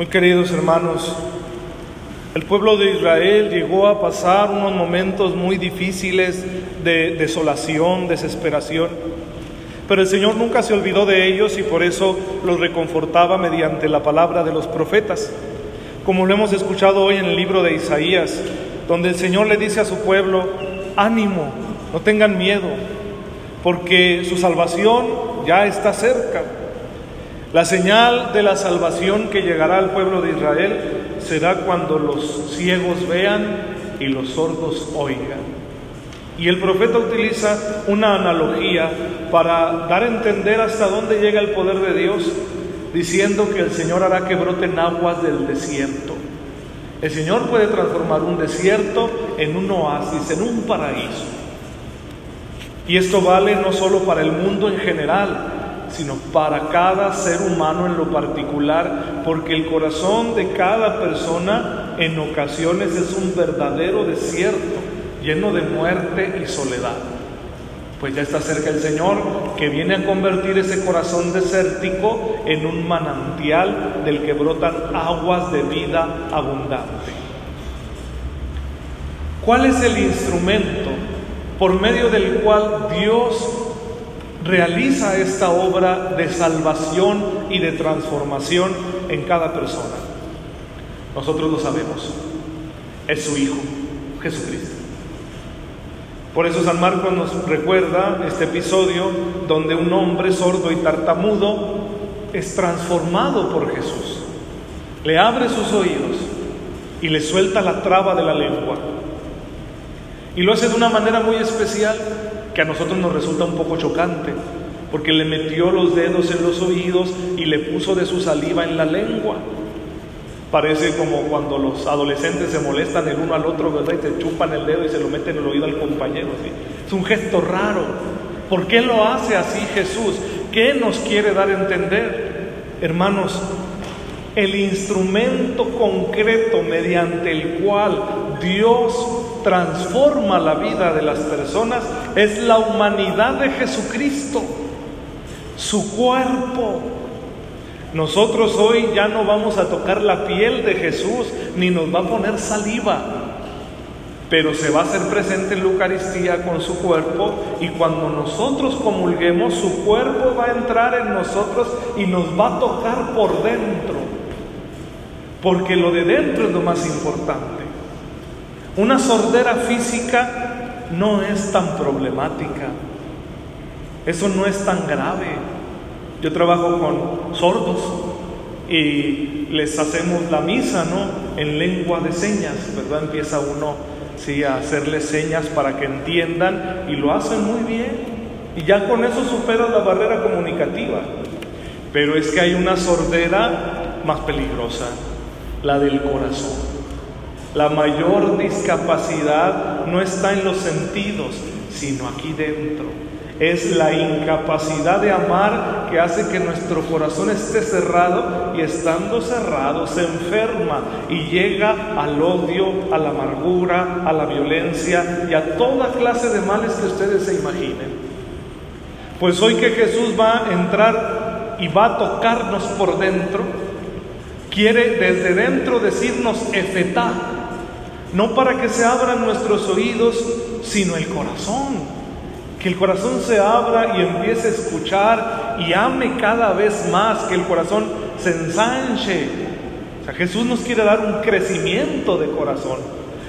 Muy queridos hermanos, el pueblo de Israel llegó a pasar unos momentos muy difíciles de desolación, desesperación, pero el Señor nunca se olvidó de ellos y por eso los reconfortaba mediante la palabra de los profetas, como lo hemos escuchado hoy en el libro de Isaías, donde el Señor le dice a su pueblo, ánimo, no tengan miedo, porque su salvación ya está cerca. La señal de la salvación que llegará al pueblo de Israel será cuando los ciegos vean y los sordos oigan. Y el profeta utiliza una analogía para dar a entender hasta dónde llega el poder de Dios, diciendo que el Señor hará que broten aguas del desierto. El Señor puede transformar un desierto en un oasis, en un paraíso. Y esto vale no solo para el mundo en general, sino para cada ser humano en lo particular, porque el corazón de cada persona en ocasiones es un verdadero desierto, lleno de muerte y soledad. Pues ya está cerca el Señor que viene a convertir ese corazón desértico en un manantial del que brotan aguas de vida abundante. ¿Cuál es el instrumento por medio del cual Dios realiza esta obra de salvación y de transformación en cada persona. Nosotros lo sabemos. Es su Hijo, Jesucristo. Por eso San Marcos nos recuerda este episodio donde un hombre sordo y tartamudo es transformado por Jesús. Le abre sus oídos y le suelta la traba de la lengua. Y lo hace de una manera muy especial que a nosotros nos resulta un poco chocante, porque le metió los dedos en los oídos y le puso de su saliva en la lengua. Parece como cuando los adolescentes se molestan el uno al otro, ¿verdad? Y se chupan el dedo y se lo meten en el oído al compañero. Es un gesto raro. ¿Por qué lo hace así Jesús? ¿Qué nos quiere dar a entender? Hermanos, el instrumento concreto mediante el cual Dios transforma la vida de las personas es la humanidad de Jesucristo, su cuerpo. Nosotros hoy ya no vamos a tocar la piel de Jesús ni nos va a poner saliva, pero se va a hacer presente en la Eucaristía con su cuerpo y cuando nosotros comulguemos su cuerpo va a entrar en nosotros y nos va a tocar por dentro, porque lo de dentro es lo más importante. Una sordera física no es tan problemática. Eso no es tan grave. Yo trabajo con sordos y les hacemos la misa, ¿no? En lengua de señas, ¿verdad? Empieza uno sí a hacerles señas para que entiendan y lo hacen muy bien. Y ya con eso supera la barrera comunicativa. Pero es que hay una sordera más peligrosa, la del corazón. La mayor discapacidad no está en los sentidos, sino aquí dentro. Es la incapacidad de amar que hace que nuestro corazón esté cerrado y estando cerrado se enferma y llega al odio, a la amargura, a la violencia y a toda clase de males que ustedes se imaginen. Pues hoy que Jesús va a entrar y va a tocarnos por dentro, quiere desde dentro decirnos efetá, no para que se abran nuestros oídos, sino el corazón. Que el corazón se abra y empiece a escuchar y ame cada vez más, que el corazón se ensanche. O sea, Jesús nos quiere dar un crecimiento de corazón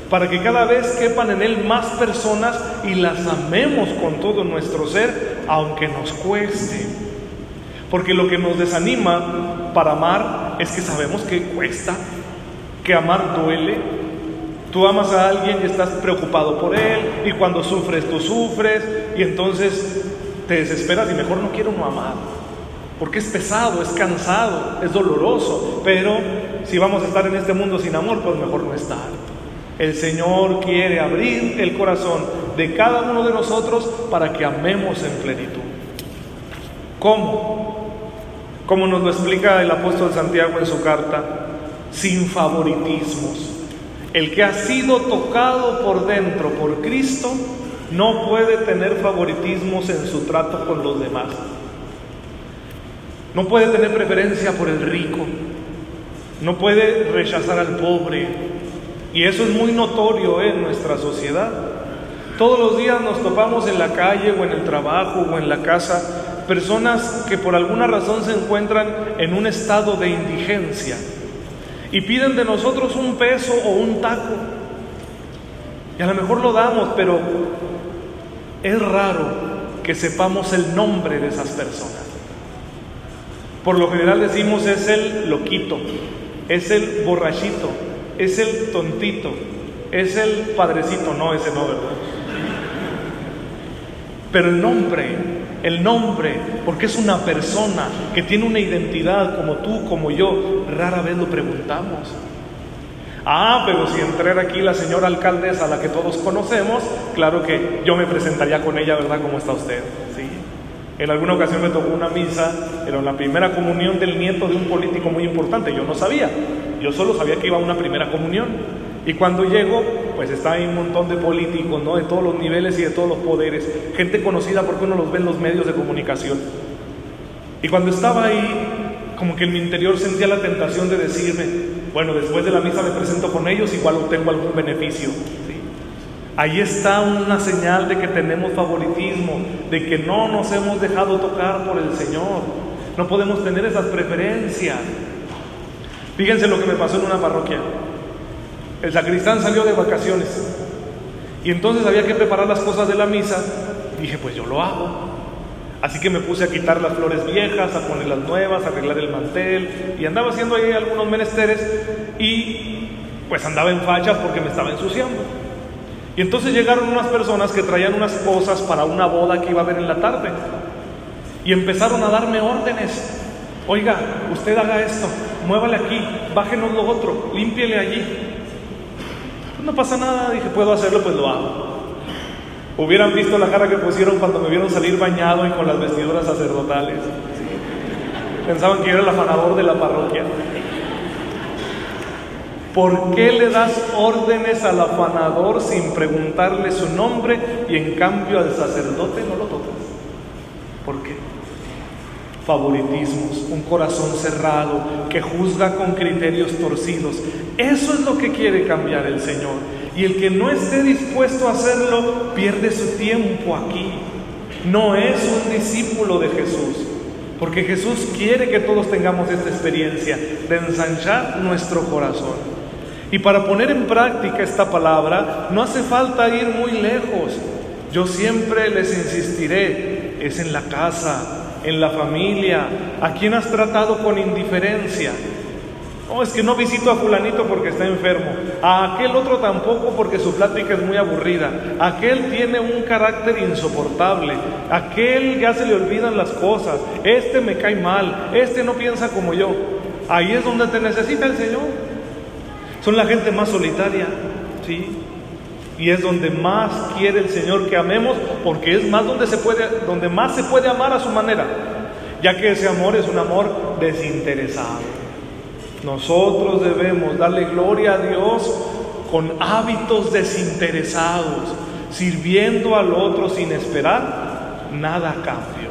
para que cada vez quepan en Él más personas y las amemos con todo nuestro ser, aunque nos cueste. Porque lo que nos desanima para amar es que sabemos que cuesta, que amar duele, Tú amas a alguien y estás preocupado por él y cuando sufres tú sufres y entonces te desesperas y mejor no quiero no amar. Porque es pesado, es cansado, es doloroso, pero si vamos a estar en este mundo sin amor, pues mejor no estar. El Señor quiere abrir el corazón de cada uno de nosotros para que amemos en plenitud. ¿Cómo? Como nos lo explica el apóstol Santiago en su carta, sin favoritismos. El que ha sido tocado por dentro por Cristo no puede tener favoritismos en su trato con los demás. No puede tener preferencia por el rico. no puede rechazar al pobre. Y eso es muy notorio en nuestra sociedad. Todos los días nos topamos en la calle o en el trabajo o en la casa personas que por alguna razón se encuentran en un estado de indigencia y piden de nosotros un peso o un taco. Y a lo mejor lo damos, pero es raro que sepamos el nombre de esas personas. Por lo general decimos es el loquito, es el borrachito, es el tontito, es el padrecito, no, ese no, ¿verdad? Pero el nombre, el nombre, porque es una persona que tiene una identidad como tú, como yo, rara vez lo preguntamos. Ah, pero si entrara aquí la señora alcaldesa, la que todos conocemos, claro que yo me presentaría con ella, ¿verdad? ¿Cómo está usted? Sí. En alguna ocasión me tocó una misa, era la primera comunión del nieto de un político muy importante. Yo no sabía, yo solo sabía que iba a una primera comunión. Y cuando llego, pues está ahí un montón de políticos, ¿no? De todos los niveles y de todos los poderes. Gente conocida porque uno los ve en los medios de comunicación. Y cuando estaba ahí, como que en mi interior sentía la tentación de decirme, bueno, después de la misa me presento con ellos, igual obtengo algún beneficio. Ahí está una señal de que tenemos favoritismo, de que no nos hemos dejado tocar por el Señor. No podemos tener esas preferencias. Fíjense lo que me pasó en una parroquia. El sacristán salió de vacaciones y entonces había que preparar las cosas de la misa. Dije, pues yo lo hago. Así que me puse a quitar las flores viejas, a poner las nuevas, a arreglar el mantel y andaba haciendo ahí algunos menesteres y pues andaba en fachas porque me estaba ensuciando. Y entonces llegaron unas personas que traían unas cosas para una boda que iba a haber en la tarde y empezaron a darme órdenes. Oiga, usted haga esto, muévale aquí, bájenos lo otro, límpiele allí. Pues no pasa nada, dije, puedo hacerlo, pues lo hago. Hubieran visto la cara que pusieron cuando me vieron salir bañado y con las vestiduras sacerdotales. Pensaban que era el afanador de la parroquia. ¿Por qué le das órdenes al afanador sin preguntarle su nombre y en cambio al sacerdote no lo tocas? Favoritismos, un corazón cerrado que juzga con criterios torcidos. Eso es lo que quiere cambiar el Señor. Y el que no esté dispuesto a hacerlo pierde su tiempo aquí. No es un discípulo de Jesús. Porque Jesús quiere que todos tengamos esta experiencia de ensanchar nuestro corazón. Y para poner en práctica esta palabra no hace falta ir muy lejos. Yo siempre les insistiré, es en la casa, en la familia, a quien has tratado con indiferencia. No, es que no visito a fulanito porque está enfermo. A aquel otro tampoco porque su plática es muy aburrida. Aquel tiene un carácter insoportable. Aquel ya se le olvidan las cosas. Este me cae mal. Este no piensa como yo. Ahí es donde te necesita el Señor. Son la gente más solitaria, ¿sí? Y es donde más quiere el Señor que amemos, porque es más donde se puede, donde más se puede amar a su manera, ya que ese amor es un amor desinteresado. Nosotros debemos darle gloria a Dios con hábitos desinteresados, sirviendo al otro sin esperar nada a cambio.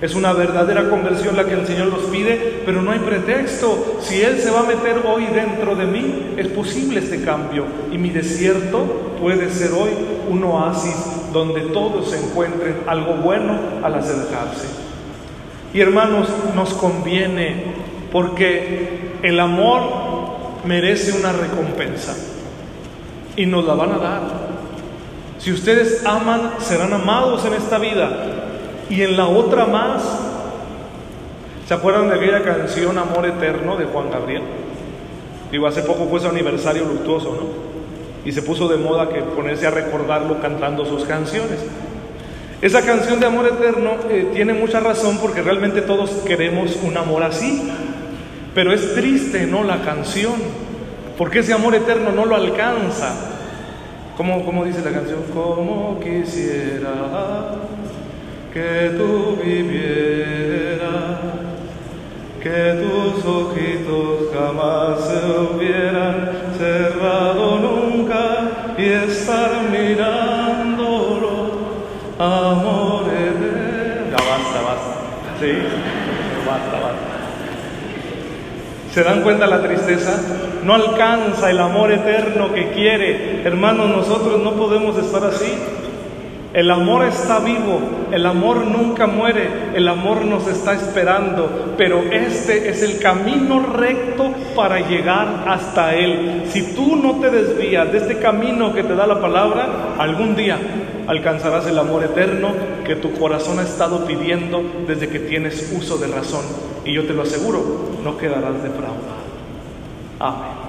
Es una verdadera conversión la que el Señor nos pide, pero no hay pretexto. Si Él se va a meter hoy dentro de mí, es posible este cambio. Y mi desierto puede ser hoy un oasis donde todos encuentren algo bueno al acercarse. Y hermanos, nos conviene porque el amor merece una recompensa y nos la van a dar. Si ustedes aman, serán amados en esta vida y en la otra más. ¿Se acuerdan de aquella canción Amor Eterno de Juan Gabriel? Digo, hace poco fue su aniversario luctuoso, ¿no? Y se puso de moda que ponerse a recordarlo cantando sus canciones. Esa canción de amor eterno eh, tiene mucha razón porque realmente todos queremos un amor así. Pero es triste, ¿no? La canción. Porque ese amor eterno no lo alcanza. ¿Cómo, cómo dice la canción? Como quisiera que tú vivieras, que tus ojitos jamás se hubieran cerrado nunca y estar mirándolo, amor eterno. Ya basta, basta. Sí, basta, basta. ¿Se dan cuenta la tristeza? No alcanza el amor eterno que quiere. Hermanos, nosotros no podemos estar así. El amor está vivo, el amor nunca muere, el amor nos está esperando, pero este es el camino recto para llegar hasta Él. Si tú no te desvías de este camino que te da la palabra, algún día alcanzarás el amor eterno que tu corazón ha estado pidiendo desde que tienes uso de razón. Y yo te lo aseguro, no quedarás defraudado. Amén.